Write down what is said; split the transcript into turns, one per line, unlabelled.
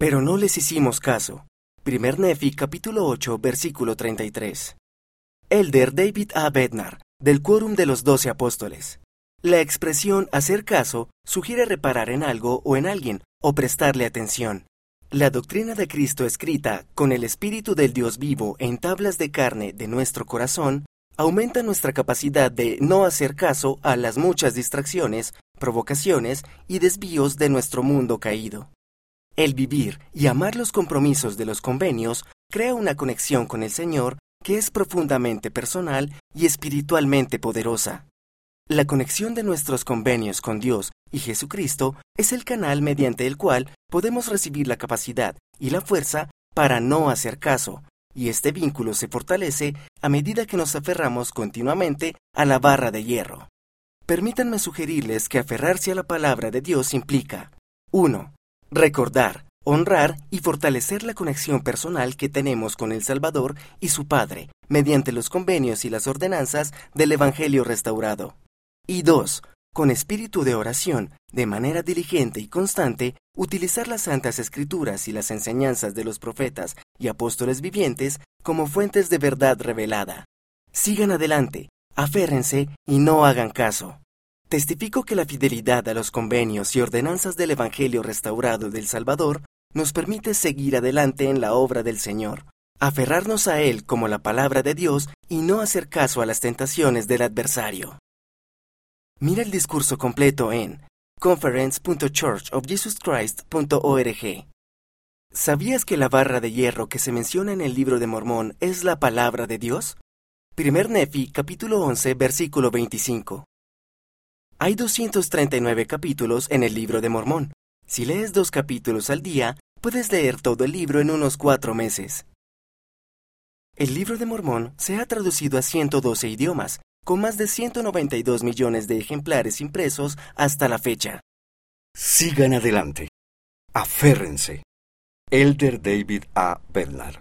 Pero no les hicimos caso. Primer Nefi capítulo 8 versículo 33. Elder David A. Bednar, del Quórum de los Doce Apóstoles. La expresión hacer caso sugiere reparar en algo o en alguien, o prestarle atención. La doctrina de Cristo escrita con el Espíritu del Dios vivo en tablas de carne de nuestro corazón aumenta nuestra capacidad de no hacer caso a las muchas distracciones, provocaciones y desvíos de nuestro mundo caído. El vivir y amar los compromisos de los convenios crea una conexión con el Señor que es profundamente personal y espiritualmente poderosa. La conexión de nuestros convenios con Dios y Jesucristo es el canal mediante el cual podemos recibir la capacidad y la fuerza para no hacer caso, y este vínculo se fortalece a medida que nos aferramos continuamente a la barra de hierro. Permítanme sugerirles que aferrarse a la palabra de Dios implica 1. Recordar, honrar y fortalecer la conexión personal que tenemos con el Salvador y su Padre mediante los convenios y las ordenanzas del Evangelio restaurado. Y 2 con espíritu de oración, de manera diligente y constante, utilizar las Santas Escrituras y las enseñanzas de los profetas y apóstoles vivientes como fuentes de verdad revelada. Sigan adelante, aférrense y no hagan caso. Testifico que la fidelidad a los convenios y ordenanzas del Evangelio restaurado del Salvador nos permite seguir adelante en la obra del Señor, aferrarnos a Él como la palabra de Dios y no hacer caso a las tentaciones del adversario. Mira el discurso completo en conference.churchofjesuschrist.org. ¿Sabías que la barra de hierro que se menciona en el libro de Mormón es la palabra de Dios? Primer Nefi, capítulo 11, versículo 25. Hay 239 capítulos en el libro de Mormón. Si lees dos capítulos al día, puedes leer todo el libro en unos cuatro meses. El libro de Mormón se ha traducido a 112 idiomas, con más de 192 millones de ejemplares impresos hasta la fecha.
Sigan adelante. Aférrense. Elder David A. Bernard